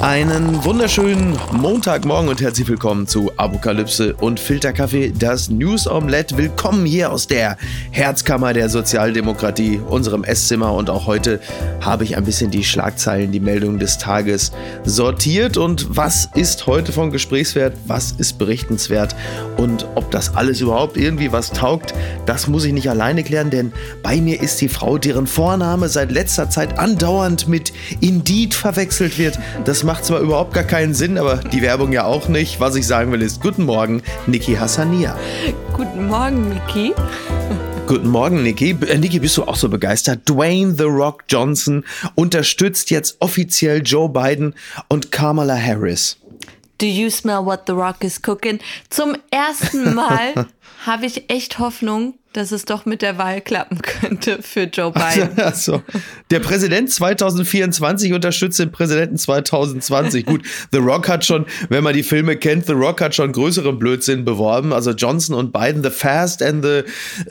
Einen wunderschönen Montagmorgen und herzlich willkommen zu Apokalypse und Filterkaffee, das News Omelette. Willkommen hier aus der Herzkammer der Sozialdemokratie, unserem Esszimmer. Und auch heute habe ich ein bisschen die Schlagzeilen, die Meldungen des Tages sortiert. Und was ist heute von Gesprächswert? Was ist berichtenswert? Und ob das alles überhaupt irgendwie was taugt, das muss ich nicht alleine klären, denn bei mir ist die Frau, deren Vorname seit letzter Zeit andauernd mit Indeed verwechselt wird. Das macht zwar überhaupt gar keinen Sinn, aber die Werbung ja auch nicht. Was ich sagen will ist, guten Morgen, Niki Hassania. Guten Morgen, Niki. Guten Morgen, Niki. Äh, Niki, bist du auch so begeistert? Dwayne The Rock Johnson unterstützt jetzt offiziell Joe Biden und Kamala Harris. Do you smell what The Rock is cooking? Zum ersten Mal habe ich echt Hoffnung, dass es doch mit der Wahl klappen könnte für Joe Biden. Also, der Präsident 2024 unterstützt den Präsidenten 2020. Gut, The Rock hat schon, wenn man die Filme kennt, The Rock hat schon größeren Blödsinn beworben. Also Johnson und Biden, The Fast and the uh,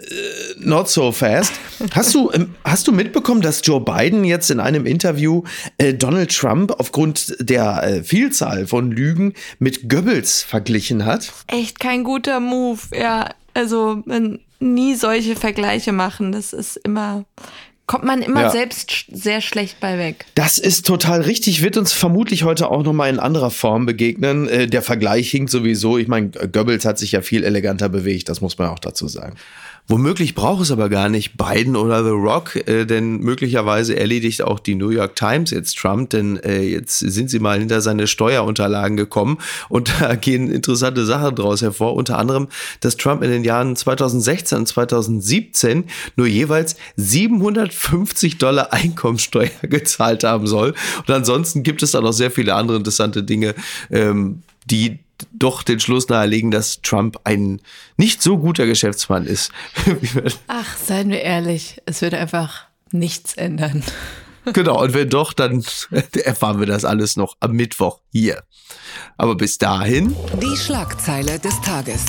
Not So Fast. Hast du, ähm, hast du mitbekommen, dass Joe Biden jetzt in einem Interview äh, Donald Trump aufgrund der äh, Vielzahl von Lügen mit Goebbels verglichen hat? Echt kein guter Move, ja. Also, man nie solche Vergleiche machen. Das ist immer, kommt man immer ja. selbst sehr schlecht bei weg. Das ist total richtig, wird uns vermutlich heute auch nochmal in anderer Form begegnen. Äh, der Vergleich hinkt sowieso. Ich meine, Goebbels hat sich ja viel eleganter bewegt, das muss man auch dazu sagen. Womöglich braucht es aber gar nicht Biden oder The Rock, äh, denn möglicherweise erledigt auch die New York Times jetzt Trump, denn äh, jetzt sind sie mal hinter seine Steuerunterlagen gekommen und da gehen interessante Sachen draus hervor. Unter anderem, dass Trump in den Jahren 2016 und 2017 nur jeweils 750 Dollar Einkommensteuer gezahlt haben soll. Und ansonsten gibt es da noch sehr viele andere interessante Dinge, ähm, die doch den Schluss nahelegen, dass Trump ein nicht so guter Geschäftsmann ist. Ach, seien wir ehrlich, es wird einfach nichts ändern. Genau, und wenn doch, dann erfahren wir das alles noch am Mittwoch hier. Aber bis dahin. Die Schlagzeile des Tages.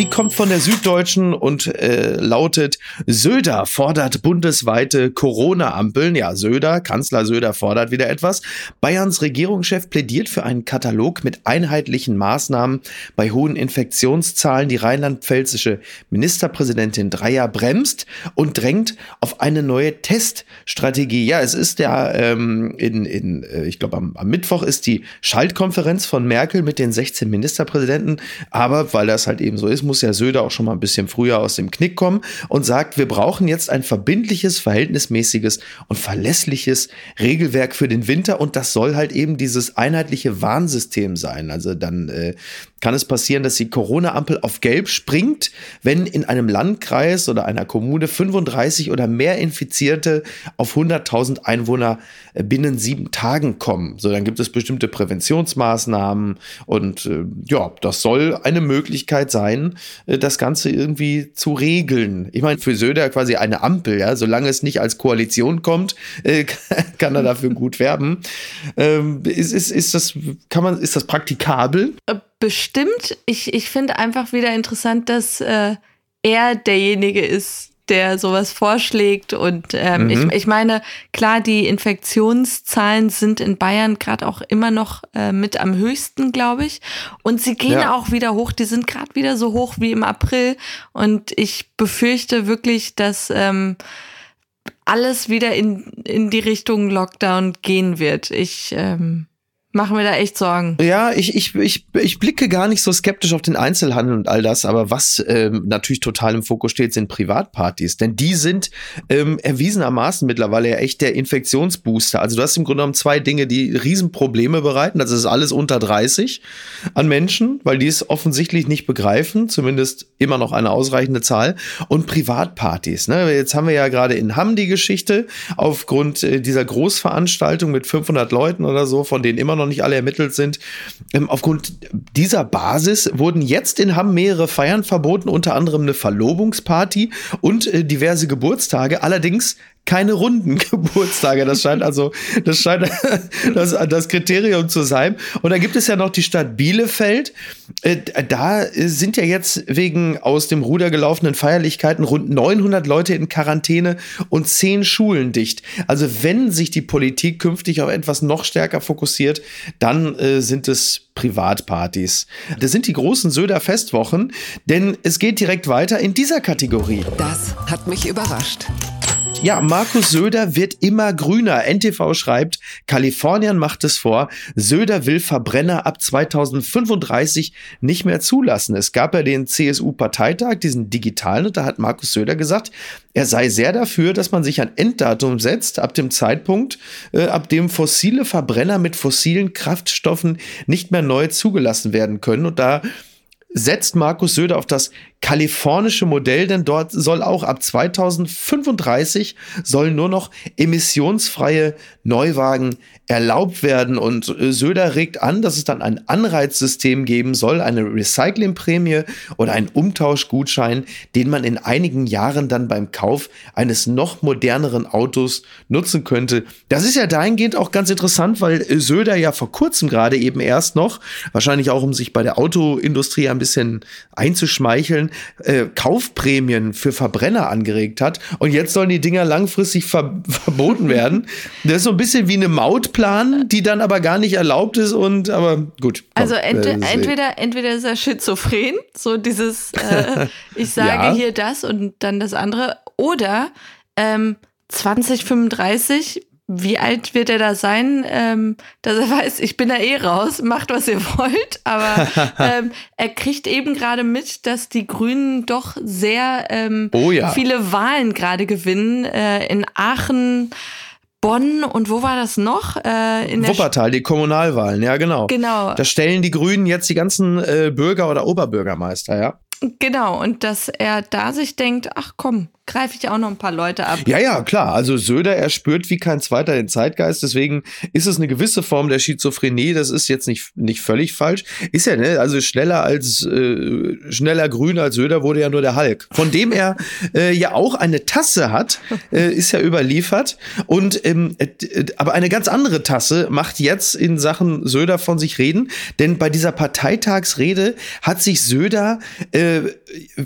Die kommt von der Süddeutschen und äh, lautet, Söder fordert bundesweite Corona-Ampeln. Ja, Söder, Kanzler Söder fordert wieder etwas. Bayerns Regierungschef plädiert für einen Katalog mit einheitlichen Maßnahmen bei hohen Infektionszahlen. Die rheinland-pfälzische Ministerpräsidentin Dreier bremst und drängt auf eine neue Teststrategie. Ja, es ist ja ähm, in, in äh, ich glaube, am, am Mittwoch ist die Schaltkonferenz von Merkel mit den 16 Ministerpräsidenten. Aber weil das halt eben so ist, muss ja Söder auch schon mal ein bisschen früher aus dem Knick kommen und sagt, wir brauchen jetzt ein verbindliches, verhältnismäßiges und verlässliches Regelwerk für den Winter und das soll halt eben dieses einheitliche Warnsystem sein. Also dann äh, kann es passieren, dass die Corona-Ampel auf Gelb springt, wenn in einem Landkreis oder einer Kommune 35 oder mehr Infizierte auf 100.000 Einwohner äh, binnen sieben Tagen kommen. So, dann gibt es bestimmte Präventionsmaßnahmen und äh, ja, das soll eine Möglichkeit sein, das Ganze irgendwie zu regeln. Ich meine, für Söder quasi eine Ampel, ja, solange es nicht als Koalition kommt, äh, kann er dafür gut werben. Ähm, ist, ist, ist das, kann man, ist das praktikabel? Äh, bestimmt. Ich, ich finde einfach wieder interessant, dass äh, er derjenige ist, der sowas vorschlägt. Und ähm, mhm. ich, ich meine, klar, die Infektionszahlen sind in Bayern gerade auch immer noch äh, mit am höchsten, glaube ich. Und sie gehen ja. auch wieder hoch. Die sind gerade wieder so hoch wie im April. Und ich befürchte wirklich, dass ähm, alles wieder in, in die Richtung Lockdown gehen wird. Ich ähm, machen wir da echt Sorgen. Ja, ich, ich, ich, ich blicke gar nicht so skeptisch auf den Einzelhandel und all das, aber was ähm, natürlich total im Fokus steht, sind Privatpartys. Denn die sind ähm, erwiesenermaßen mittlerweile ja echt der Infektionsbooster. Also du hast im Grunde genommen zwei Dinge, die Riesenprobleme bereiten. Das ist alles unter 30 an Menschen, weil die es offensichtlich nicht begreifen, zumindest immer noch eine ausreichende Zahl. Und Privatpartys. Ne? Jetzt haben wir ja gerade in Hamm die Geschichte aufgrund äh, dieser Großveranstaltung mit 500 Leuten oder so, von denen immer noch noch nicht alle ermittelt sind. Ähm, aufgrund dieser Basis wurden jetzt in Hamm mehrere Feiern verboten, unter anderem eine Verlobungsparty und äh, diverse Geburtstage. Allerdings keine runden Geburtstage. Das scheint also, das scheint das, das Kriterium zu sein. Und dann gibt es ja noch die Stadt Bielefeld. Äh, da sind ja jetzt wegen aus dem Ruder gelaufenen Feierlichkeiten rund 900 Leute in Quarantäne und zehn Schulen dicht. Also wenn sich die Politik künftig auf etwas noch stärker fokussiert, dann äh, sind es Privatpartys. Das sind die großen Söder Festwochen, denn es geht direkt weiter in dieser Kategorie. Das hat mich überrascht. Ja, Markus Söder wird immer grüner. NTV schreibt, Kalifornien macht es vor. Söder will Verbrenner ab 2035 nicht mehr zulassen. Es gab ja den CSU-Parteitag, diesen digitalen, und da hat Markus Söder gesagt, er sei sehr dafür, dass man sich ein Enddatum setzt, ab dem Zeitpunkt, äh, ab dem fossile Verbrenner mit fossilen Kraftstoffen nicht mehr neu zugelassen werden können. Und da setzt Markus Söder auf das kalifornische Modell, denn dort soll auch ab 2035 sollen nur noch emissionsfreie Neuwagen erlaubt werden. Und äh, Söder regt an, dass es dann ein Anreizsystem geben soll, eine Recyclingprämie oder einen Umtauschgutschein, den man in einigen Jahren dann beim Kauf eines noch moderneren Autos nutzen könnte. Das ist ja dahingehend auch ganz interessant, weil äh, Söder ja vor kurzem gerade eben erst noch, wahrscheinlich auch um sich bei der Autoindustrie ein bisschen einzuschmeicheln, äh, Kaufprämien für Verbrenner angeregt hat. Und jetzt sollen die Dinger langfristig ver verboten werden. Das ist so ein bisschen wie eine Mautplan, die dann aber gar nicht erlaubt ist. Und aber gut. Komm, also ent entweder, entweder ist er schizophren, so dieses, äh, ich sage ja. hier das und dann das andere, oder ähm, 2035 wie alt wird er da sein, ähm, dass er weiß, ich bin da eh raus, macht was ihr wollt. Aber ähm, er kriegt eben gerade mit, dass die Grünen doch sehr ähm, oh ja. viele Wahlen gerade gewinnen. Äh, in Aachen, Bonn und wo war das noch? Äh, in Wuppertal, die Kommunalwahlen, ja genau. Genau. Da stellen die Grünen jetzt die ganzen äh, Bürger oder Oberbürgermeister, ja. Genau, und dass er da sich denkt, ach komm, greife ich auch noch ein paar Leute ab. Ja, ja, klar. Also Söder, er spürt wie kein zweiter den Zeitgeist. Deswegen ist es eine gewisse Form der Schizophrenie. Das ist jetzt nicht, nicht völlig falsch. Ist ja, ne? Also schneller als, äh, schneller grün als Söder wurde ja nur der Hulk. Von dem er äh, ja auch eine Tasse hat, äh, ist ja überliefert. Und, ähm, äh, aber eine ganz andere Tasse macht jetzt in Sachen Söder von sich reden. Denn bei dieser Parteitagsrede hat sich Söder, äh,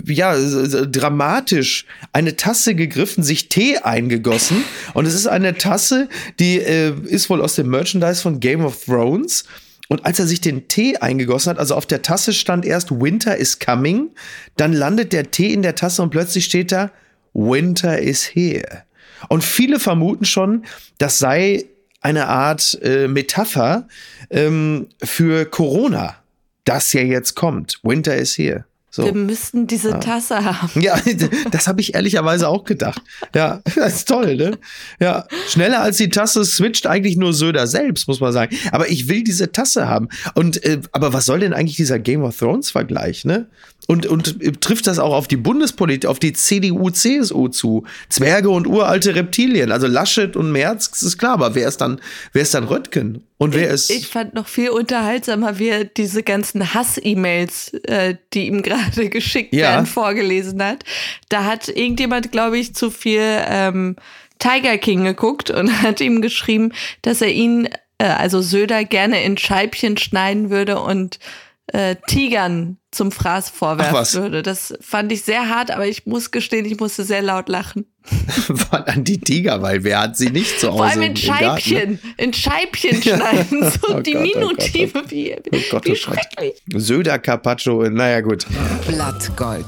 ja, dramatisch eine Tasse gegriffen, sich Tee eingegossen. Und es ist eine Tasse, die äh, ist wohl aus dem Merchandise von Game of Thrones. Und als er sich den Tee eingegossen hat, also auf der Tasse stand erst Winter is coming, dann landet der Tee in der Tasse und plötzlich steht da Winter is here. Und viele vermuten schon, das sei eine Art äh, Metapher ähm, für Corona, das ja jetzt kommt. Winter is here. So. Wir müssten diese ja. Tasse haben. Ja, das habe ich ehrlicherweise auch gedacht. Ja, das ist toll, ne? Ja, schneller als die Tasse switcht eigentlich nur Söder selbst, muss man sagen. Aber ich will diese Tasse haben. Und äh, aber was soll denn eigentlich dieser Game of Thrones Vergleich, ne? Und, und trifft das auch auf die Bundespolitik, auf die CDU, CSU zu? Zwerge und uralte Reptilien. Also Laschet und Merz, das ist klar, aber wer ist dann, wer ist dann Röttgen? Und wer ist. Ich fand noch viel unterhaltsamer, wie er diese ganzen Hass-E-Mails, äh, die ihm gerade geschickt ja. werden, vorgelesen hat. Da hat irgendjemand, glaube ich, zu viel ähm, Tiger King geguckt und hat ihm geschrieben, dass er ihn, äh, also Söder, gerne in Scheibchen schneiden würde und äh, Tigern zum Fraß vorwerfen würde. Das fand ich sehr hart, aber ich muss gestehen, ich musste sehr laut lachen. an die Tiger, weil wer hat sie nicht zu Hause? Vor allem in Scheibchen, in Scheibchen schneiden, so oh diminutive, oh Gott, oh wie, oh Gott, wie schrecklich. Söder Carpaccio, naja gut. Blattgold.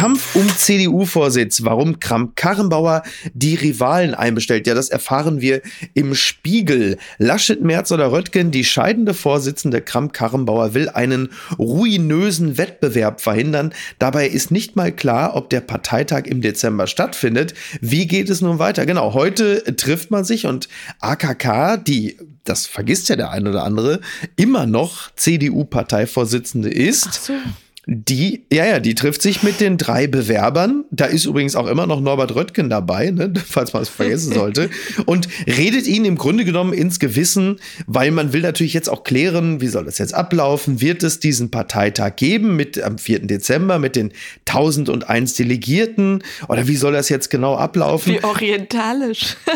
Kampf um CDU-Vorsitz, warum Kramp-Karrenbauer die Rivalen einbestellt. Ja, das erfahren wir im Spiegel. Laschet, Merz oder Röttgen, die scheidende Vorsitzende Kramp-Karrenbauer will einen ruinösen Wettbewerb verhindern. Dabei ist nicht mal klar, ob der Parteitag im Dezember stattfindet. Wie geht es nun weiter? Genau, heute trifft man sich und AKK, die das vergisst ja der ein oder andere, immer noch CDU-Parteivorsitzende ist. Ach so Die, ja, ja, die trifft sich mit den drei Bewerbern. Da ist übrigens auch immer noch Norbert Röttgen dabei, ne, falls man es vergessen sollte. Und redet ihnen im Grunde genommen ins Gewissen, weil man will natürlich jetzt auch klären, wie soll das jetzt ablaufen? Wird es diesen Parteitag geben mit am 4. Dezember mit den 1001 Delegierten? Oder wie soll das jetzt genau ablaufen? Wie orientalisch.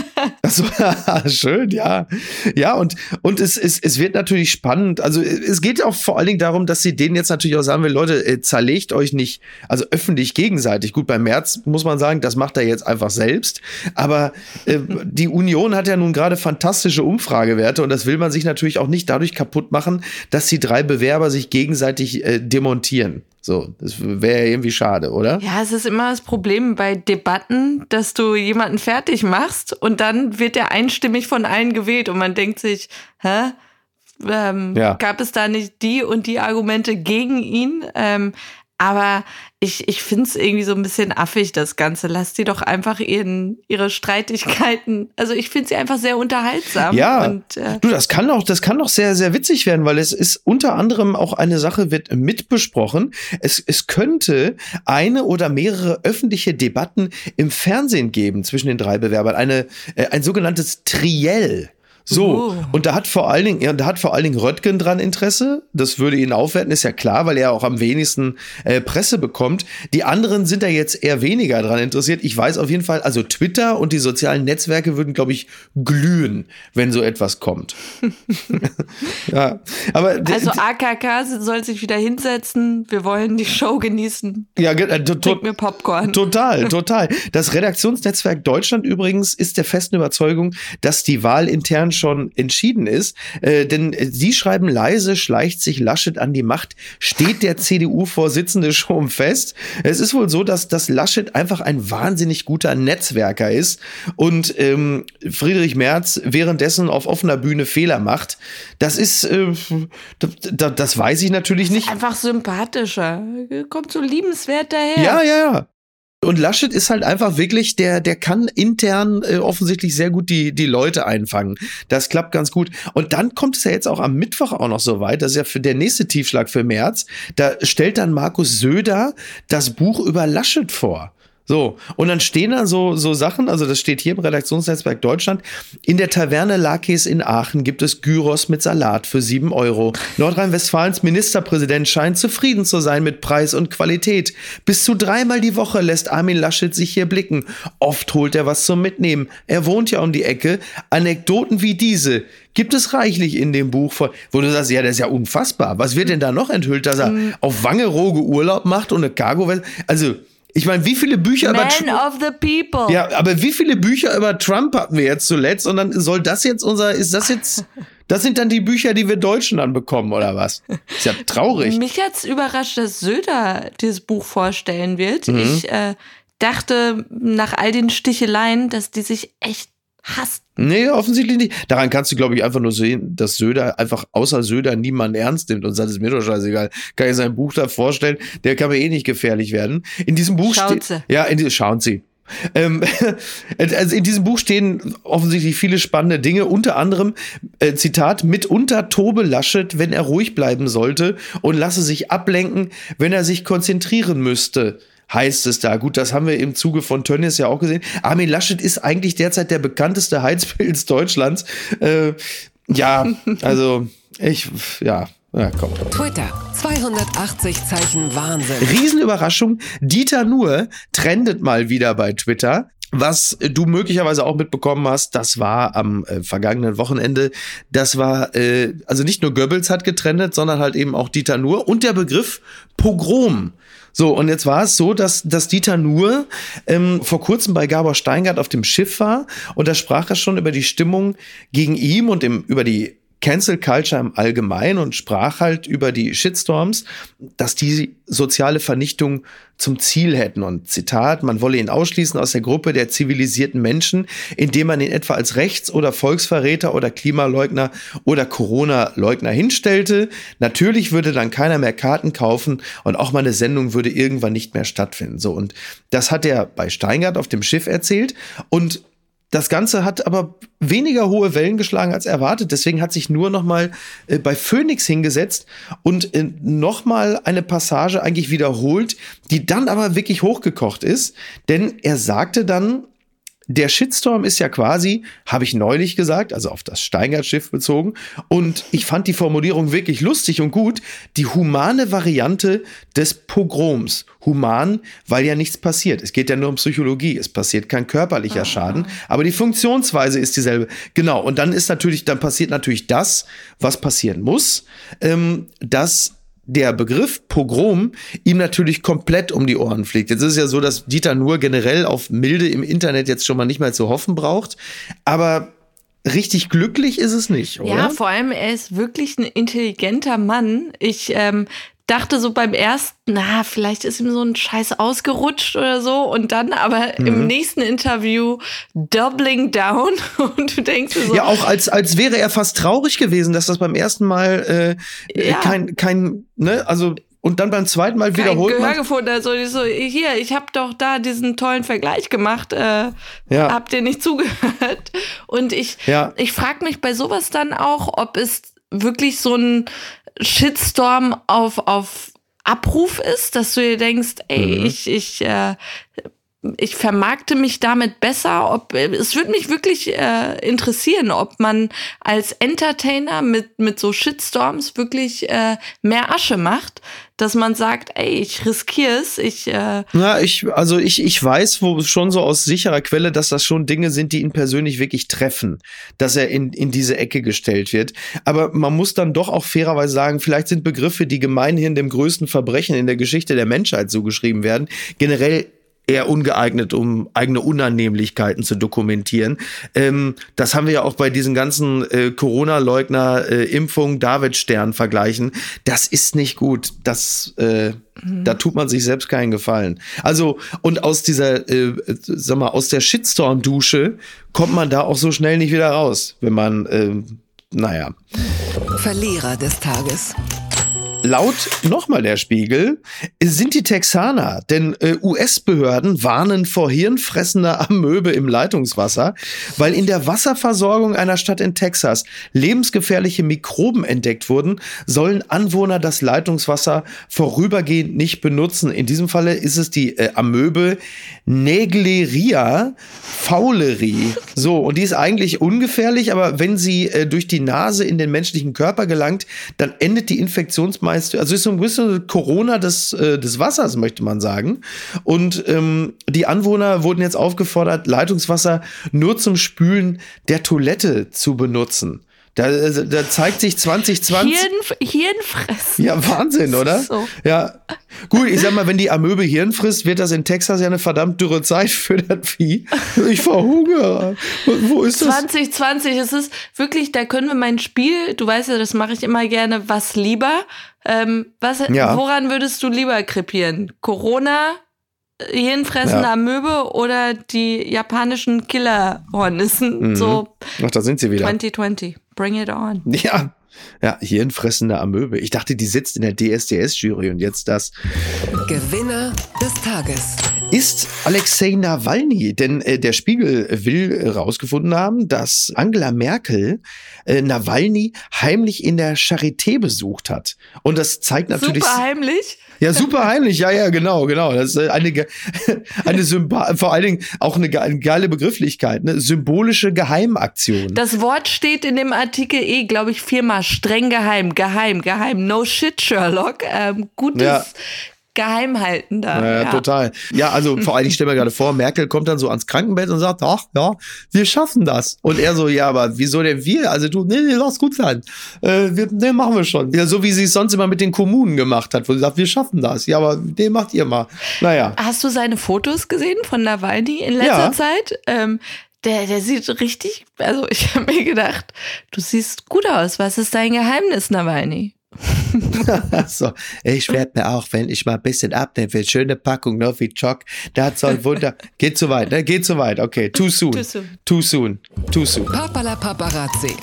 Das war schön, ja. Ja, und, und es, es, es wird natürlich spannend. Also es geht auch vor allen Dingen darum, dass sie denen jetzt natürlich auch sagen will, Leute, äh, zerlegt euch nicht, also öffentlich gegenseitig. Gut, beim März muss man sagen, das macht er jetzt einfach selbst. Aber äh, die Union hat ja nun gerade fantastische Umfragewerte und das will man sich natürlich auch nicht dadurch kaputt machen, dass die drei Bewerber sich gegenseitig äh, demontieren. So, das wäre ja irgendwie schade, oder? Ja, es ist immer das Problem bei Debatten, dass du jemanden fertig machst und dann wird er einstimmig von allen gewählt und man denkt sich, hä? Ähm, ja. Gab es da nicht die und die Argumente gegen ihn? Ähm, aber ich, ich finde es irgendwie so ein bisschen affig, das Ganze. Lass sie doch einfach ihren, ihre Streitigkeiten. Also ich finde sie einfach sehr unterhaltsam. Ja, und, äh, du, das kann auch, das kann auch sehr, sehr witzig werden, weil es ist unter anderem auch eine Sache wird mitbesprochen. Es, es könnte eine oder mehrere öffentliche Debatten im Fernsehen geben zwischen den drei Bewerbern. Eine, äh, ein sogenanntes Triell. So, oh. und da hat vor allen Dingen, ja, da hat vor allen Dingen Röttgen dran Interesse. Das würde ihn aufwerten, ist ja klar, weil er auch am wenigsten äh, Presse bekommt. Die anderen sind da jetzt eher weniger dran interessiert. Ich weiß auf jeden Fall, also Twitter und die sozialen Netzwerke würden, glaube ich, glühen, wenn so etwas kommt. ja, aber also AKK soll sich wieder hinsetzen. Wir wollen die Show genießen. Ja, äh, to mir Popcorn. Total, total. Das Redaktionsnetzwerk Deutschland übrigens ist der festen Überzeugung, dass die Wahl intern schon entschieden ist. Äh, denn Sie schreiben leise, schleicht sich Laschet an die Macht, steht der CDU-Vorsitzende schon fest. Es ist wohl so, dass, dass Laschet einfach ein wahnsinnig guter Netzwerker ist und ähm, Friedrich Merz währenddessen auf offener Bühne Fehler macht. Das ist, äh, das, das weiß ich natürlich nicht. Einfach sympathischer. Kommt so liebenswert daher. Ja, ja, ja. Und Laschet ist halt einfach wirklich, der, der kann intern äh, offensichtlich sehr gut die, die Leute einfangen. Das klappt ganz gut. Und dann kommt es ja jetzt auch am Mittwoch auch noch so weit. Das ist ja für der nächste Tiefschlag für März. Da stellt dann Markus Söder das Buch über Laschet vor. So, und dann stehen da so, so Sachen, also das steht hier im Redaktionsnetzwerk Deutschland. In der Taverne Lakis in Aachen gibt es Gyros mit Salat für sieben Euro. Nordrhein-Westfalens Ministerpräsident scheint zufrieden zu sein mit Preis und Qualität. Bis zu dreimal die Woche lässt Armin Laschet sich hier blicken. Oft holt er was zum Mitnehmen. Er wohnt ja um die Ecke. Anekdoten wie diese gibt es reichlich in dem Buch, von, wo du sagst, ja, das ist ja unfassbar. Was wird denn da noch enthüllt, dass er mhm. auf Wangerooge Urlaub macht und eine Cargo, also, ich meine, wie viele Bücher Man über Trump. of the people. Ja, aber wie viele Bücher über Trump hatten wir jetzt zuletzt? Und dann soll das jetzt unser, ist das jetzt, das sind dann die Bücher, die wir Deutschen dann bekommen, oder was? Ist ja traurig. Mich hat's überrascht, dass Söder dieses Buch vorstellen wird. Mhm. Ich äh, dachte nach all den Sticheleien, dass die sich echt hasst. Nee, offensichtlich nicht. Daran kannst du, glaube ich, einfach nur sehen, dass Söder einfach außer Söder niemanden ernst nimmt und sagt, es ist mir doch scheißegal. Kann ich sein Buch da vorstellen, der kann mir eh nicht gefährlich werden. In diesem Buch steht. Ja, in, schauen Sie. Ähm, also in diesem Buch stehen offensichtlich viele spannende Dinge, unter anderem, äh, Zitat, mitunter tobe Laschet, wenn er ruhig bleiben sollte und lasse sich ablenken, wenn er sich konzentrieren müsste heißt es da. Gut, das haben wir im Zuge von Tönnies ja auch gesehen. Armin Laschet ist eigentlich derzeit der bekannteste Heizpilz Deutschlands. Äh, ja, also ich, ja, ja, komm. Twitter, 280 Zeichen Wahnsinn. Riesenüberraschung, Dieter Nuhr trendet mal wieder bei Twitter. Was du möglicherweise auch mitbekommen hast, das war am äh, vergangenen Wochenende. Das war, äh, also nicht nur Goebbels hat getrennt, sondern halt eben auch Dieter Nuhr und der Begriff Pogrom. So, und jetzt war es so, dass, dass Dieter Nuhr ähm, vor kurzem bei Gabor Steingart auf dem Schiff war und da sprach er schon über die Stimmung gegen ihm und im, über die Cancel Culture im Allgemeinen und sprach halt über die Shitstorms, dass die soziale Vernichtung zum Ziel hätten. Und Zitat, man wolle ihn ausschließen aus der Gruppe der zivilisierten Menschen, indem man ihn etwa als Rechts- oder Volksverräter oder Klimaleugner oder Corona-Leugner hinstellte. Natürlich würde dann keiner mehr Karten kaufen und auch meine Sendung würde irgendwann nicht mehr stattfinden. So, und das hat er bei Steingart auf dem Schiff erzählt. Und das Ganze hat aber weniger hohe Wellen geschlagen als erwartet. Deswegen hat sich nur noch mal äh, bei Phoenix hingesetzt und äh, noch mal eine Passage eigentlich wiederholt, die dann aber wirklich hochgekocht ist. Denn er sagte dann der Shitstorm ist ja quasi, habe ich neulich gesagt, also auf das Steingart-Schiff bezogen. Und ich fand die Formulierung wirklich lustig und gut. Die humane Variante des Pogroms. Human, weil ja nichts passiert. Es geht ja nur um Psychologie. Es passiert kein körperlicher. Schaden, aber die Funktionsweise ist dieselbe. Genau. Und dann ist natürlich, dann passiert natürlich das, was passieren muss, ähm, dass der Begriff Pogrom ihm natürlich komplett um die Ohren fliegt. Jetzt ist es ja so, dass Dieter nur generell auf Milde im Internet jetzt schon mal nicht mehr zu hoffen braucht. Aber richtig glücklich ist es nicht, oder? Ja, vor allem, er ist wirklich ein intelligenter Mann. Ich ähm, dachte so beim ersten, na, vielleicht ist ihm so ein Scheiß ausgerutscht oder so. Und dann aber mhm. im nächsten Interview doubling down und du denkst so. Ja, auch als, als wäre er fast traurig gewesen, dass das beim ersten Mal äh, ja. kein, kein, ne, also und dann beim zweiten Mal wiederholt Kein Gehör gefunden. Also ich so, hier, ich habe doch da diesen tollen Vergleich gemacht. Äh, ja. Habt ihr nicht zugehört? Und ich, ja. ich frage mich bei sowas dann auch, ob es wirklich so ein Shitstorm auf, auf Abruf ist, dass du dir denkst, ey, mhm. ich, ich, äh, ich vermarkte mich damit besser. Ob, es würde mich wirklich äh, interessieren, ob man als Entertainer mit, mit so Shitstorms wirklich äh, mehr Asche macht, dass man sagt, ey, ich riskiere es. Ich, äh Na, ich, also ich, ich weiß wo schon so aus sicherer Quelle, dass das schon Dinge sind, die ihn persönlich wirklich treffen, dass er in, in diese Ecke gestellt wird. Aber man muss dann doch auch fairerweise sagen, vielleicht sind Begriffe, die gemeinhin dem größten Verbrechen in der Geschichte der Menschheit zugeschrieben werden, generell eher ungeeignet, um eigene Unannehmlichkeiten zu dokumentieren. Ähm, das haben wir ja auch bei diesen ganzen äh, Corona-Leugner, äh, Impfung, David-Stern-Vergleichen. Das ist nicht gut. Das, äh, mhm. da tut man sich selbst keinen Gefallen. Also, und aus dieser, äh, sag mal, aus der Shitstorm-Dusche kommt man da auch so schnell nicht wieder raus, wenn man, äh, naja. Verlierer des Tages. Laut nochmal der Spiegel sind die Texaner, denn äh, US-Behörden warnen vor hirnfressender Amöbe im Leitungswasser, weil in der Wasserversorgung einer Stadt in Texas lebensgefährliche Mikroben entdeckt wurden, sollen Anwohner das Leitungswasser vorübergehend nicht benutzen. In diesem Falle ist es die äh, Amöbe Negleria fauleri. So, und die ist eigentlich ungefährlich, aber wenn sie äh, durch die Nase in den menschlichen Körper gelangt, dann endet die Infektionsmeile meiste, also ist so ein bisschen Corona des, äh, des Wassers, möchte man sagen. Und ähm, die Anwohner wurden jetzt aufgefordert, Leitungswasser nur zum Spülen der Toilette zu benutzen. Da, also, da zeigt sich 2020. Hirn, Hirnfressen. Ja, Wahnsinn, oder? So. Ja. Gut, ich sag mal, wenn die Amöbe Hirn frisst, wird das in Texas ja eine verdammt dürre Zeit für das Vieh. Ich verhungere. Wo ist das? 2020, es ist wirklich, da können wir mein Spiel, du weißt ja, das mache ich immer gerne, was lieber. Ähm, was, ja. Woran würdest du lieber krepieren? Corona, hirnfressende ja. Amöbe oder die japanischen Killerhornissen? Mhm. So Ach, da sind sie wieder. 2020. Bring it on. Ja. Ja, hirnfressende Amöbe. Ich dachte, die sitzt in der DSDS-Jury und jetzt das. Gewinner des Tages. Ist Alexei Nawalny, denn äh, der Spiegel will herausgefunden haben, dass Angela Merkel äh, Nawalny heimlich in der Charité besucht hat. Und das zeigt natürlich. Super heimlich? Ja, super heimlich, ja, ja, genau, genau. Das ist eine, eine Symba vor allen Dingen auch eine, eine geile Begrifflichkeit, eine symbolische Geheimaktion. Das Wort steht in dem Artikel eh, glaube ich, viermal streng geheim, geheim, geheim. No shit, Sherlock. Ähm, gutes, ja geheim halten da. Ja, ja, total. Ja, also vor allem, ich stelle mir gerade vor, Merkel kommt dann so ans Krankenbett und sagt, ach ja, wir schaffen das. Und er so, ja, aber wieso denn wir? Also du, nee, nee, lass gut sein. Äh, wir, nee, machen wir schon. Ja, so wie sie es sonst immer mit den Kommunen gemacht hat, wo sie sagt, wir schaffen das. Ja, aber den macht ihr mal. Naja. Hast du seine Fotos gesehen von Nawalny in letzter ja. Zeit? Ähm, der, der sieht richtig, also ich habe mir gedacht, du siehst gut aus. Was ist dein Geheimnis, Nawalny? so, ich werde mir auch, wenn ich mal ein bisschen abnehme, will, schöne Packung Novichok, das soll Wunder. Geht zu weit, ne? Geht zu weit. Okay, too soon. Too soon. Too soon. Too soon. Papala Paparazzi.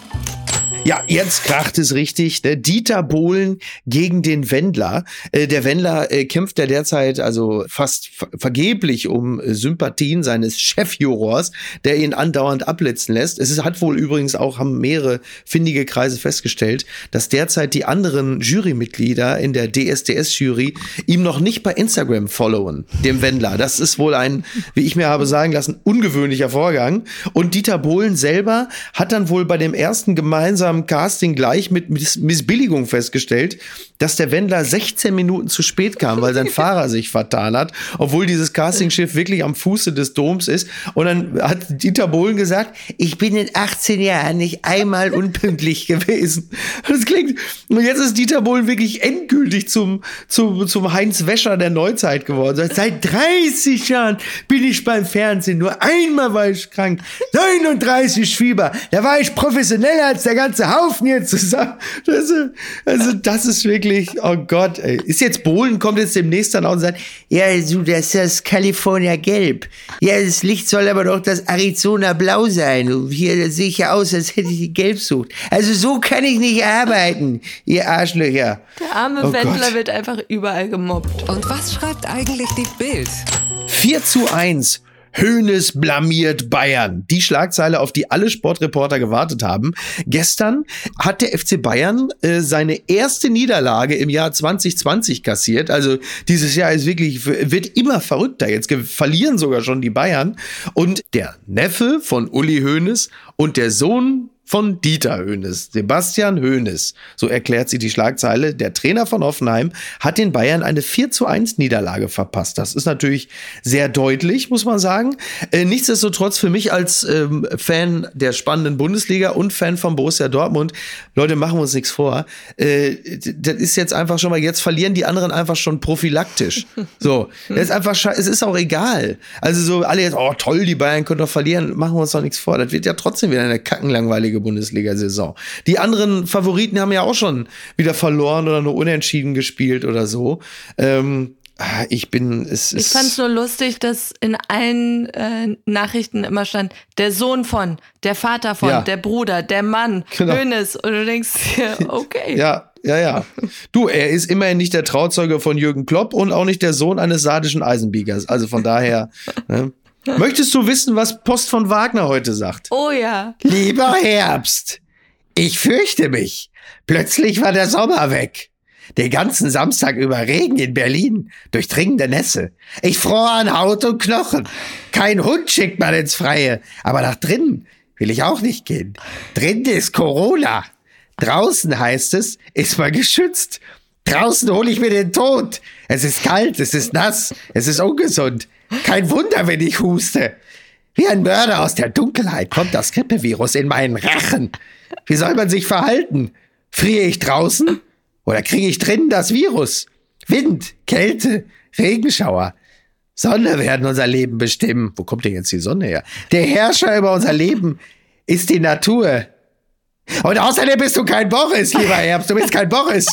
Ja, jetzt kracht es richtig. Ne? Dieter Bohlen gegen den Wendler. Äh, der Wendler äh, kämpft ja derzeit also fast vergeblich um äh, Sympathien seines Chefjurors, der ihn andauernd abblitzen lässt. Es hat wohl übrigens auch, haben mehrere findige Kreise festgestellt, dass derzeit die anderen Jurymitglieder in der DSDS-Jury ihm noch nicht bei Instagram followen, dem Wendler. Das ist wohl ein, wie ich mir habe sagen lassen, ungewöhnlicher Vorgang. Und Dieter Bohlen selber hat dann wohl bei dem ersten gemeinsamen am Casting gleich mit Missbilligung festgestellt, dass der Wendler 16 Minuten zu spät kam, weil sein Fahrer sich vertan hat, obwohl dieses Castingschiff wirklich am Fuße des Doms ist. Und dann hat Dieter Bohlen gesagt, ich bin in 18 Jahren nicht einmal unpünktlich gewesen. Das klingt, und jetzt ist Dieter Bohlen wirklich endgültig zum, zum, zum Heinz Wäscher der Neuzeit geworden. Seit 30 Jahren bin ich beim Fernsehen, nur einmal war ich krank. 39 Fieber, da war ich professioneller als der ganze Haufen hier zusammen. Das, also das ist wirklich oh Gott, ey. Ist jetzt Bohlen, kommt jetzt demnächst dann auch und sagt, ja, du, das ist das California Gelb. Ja, das Licht soll aber doch das Arizona Blau sein. Hier sehe ich ja aus, als hätte ich die Gelb sucht. Also so kann ich nicht arbeiten, ihr Arschlöcher. Der arme oh Wendler Gott. wird einfach überall gemobbt. Und was schreibt eigentlich die Bild? 4 zu 1 Hönes blamiert Bayern. Die Schlagzeile, auf die alle Sportreporter gewartet haben. Gestern hat der FC Bayern äh, seine erste Niederlage im Jahr 2020 kassiert. Also dieses Jahr ist wirklich, wird immer verrückter. Jetzt verlieren sogar schon die Bayern. Und der Neffe von Uli Hoeneß und der Sohn von Dieter Hönes, Sebastian Hönes. So erklärt sie die Schlagzeile. Der Trainer von Hoffenheim hat den Bayern eine 4 zu 1 Niederlage verpasst. Das ist natürlich sehr deutlich, muss man sagen. Äh, nichtsdestotrotz für mich als ähm, Fan der spannenden Bundesliga und Fan von Borussia Dortmund, Leute, machen wir uns nichts vor. Äh, das ist jetzt einfach schon mal, jetzt verlieren die anderen einfach schon prophylaktisch. So, das ist einfach, es ist auch egal. Also so alle jetzt, oh toll, die Bayern können doch verlieren, machen wir uns doch nichts vor. Das wird ja trotzdem wieder eine kackenlangweilige Bundesliga-Saison. Die anderen Favoriten haben ja auch schon wieder verloren oder nur unentschieden gespielt oder so. Ähm, ich bin es. Ich fand es nur lustig, dass in allen äh, Nachrichten immer stand, der Sohn von, der Vater von, ja. der Bruder, der Mann, genau. Hönes. Und du denkst dir, okay. ja. Ja, ja. Du, er ist immerhin nicht der Trauzeuge von Jürgen Klopp und auch nicht der Sohn eines sardischen Eisenbiegers. Also von daher. Ne? Möchtest du wissen, was Post von Wagner heute sagt? Oh ja. Lieber Herbst, ich fürchte mich. Plötzlich war der Sommer weg. Den ganzen Samstag über Regen in Berlin, durchdringende Nässe. Ich fror an Haut und Knochen. Kein Hund schickt man ins Freie, aber nach drinnen will ich auch nicht gehen. Drinnen ist Corona. Draußen heißt es, ist man geschützt. Draußen hole ich mir den Tod. Es ist kalt, es ist nass, es ist ungesund. Kein Wunder, wenn ich huste. Wie ein Mörder aus der Dunkelheit kommt das Grippevirus in meinen Rachen. Wie soll man sich verhalten? Friere ich draußen oder kriege ich drinnen das Virus? Wind, Kälte, Regenschauer. Sonne werden unser Leben bestimmen. Wo kommt denn jetzt die Sonne her? Der Herrscher über unser Leben ist die Natur. Und außerdem bist du kein Boris, lieber Herbst. Du bist kein Boris.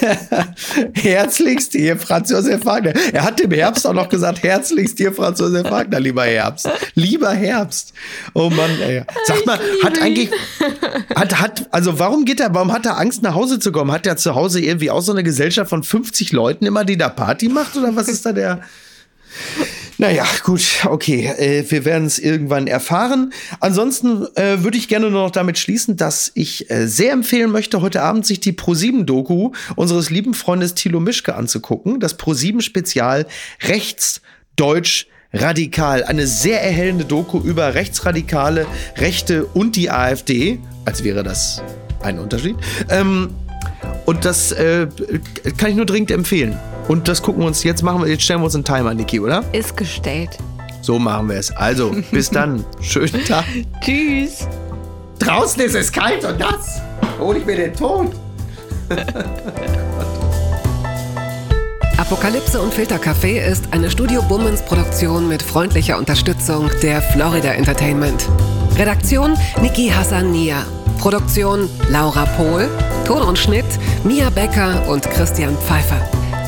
herzlichst dir, Franz Josef Wagner. Er hat im Herbst auch noch gesagt, herzlichst dir, Franz Josef Wagner, lieber Herbst. Lieber Herbst. Oh Mann, ey. Sag mal, hat eigentlich, hat, hat, also warum geht er, warum hat er Angst, nach Hause zu kommen? Hat er zu Hause irgendwie auch so eine Gesellschaft von 50 Leuten immer, die da Party macht? Oder was ist da der? Naja, gut, okay. Äh, wir werden es irgendwann erfahren. Ansonsten äh, würde ich gerne nur noch damit schließen, dass ich äh, sehr empfehlen möchte, heute Abend sich die Pro7-Doku unseres lieben Freundes Thilo Mischke anzugucken. Das Pro7-Spezial Rechts, Deutsch, Radikal. Eine sehr erhellende Doku über Rechtsradikale, Rechte und die AfD. Als wäre das ein Unterschied. Ähm, und das äh, kann ich nur dringend empfehlen. Und das gucken wir uns, jetzt machen wir, jetzt stellen wir uns einen Timer, Niki, oder? Ist gestellt. So machen wir es. Also, bis dann. Schönen Tag. Tschüss. Draußen ist es kalt und nass. Hol ich mir den Tod. Apokalypse und Filtercafé ist eine Studio Bummens Produktion mit freundlicher Unterstützung der Florida Entertainment. Redaktion Niki Hassania. Produktion Laura Pohl. Ton und Schnitt Mia Becker und Christian Pfeiffer.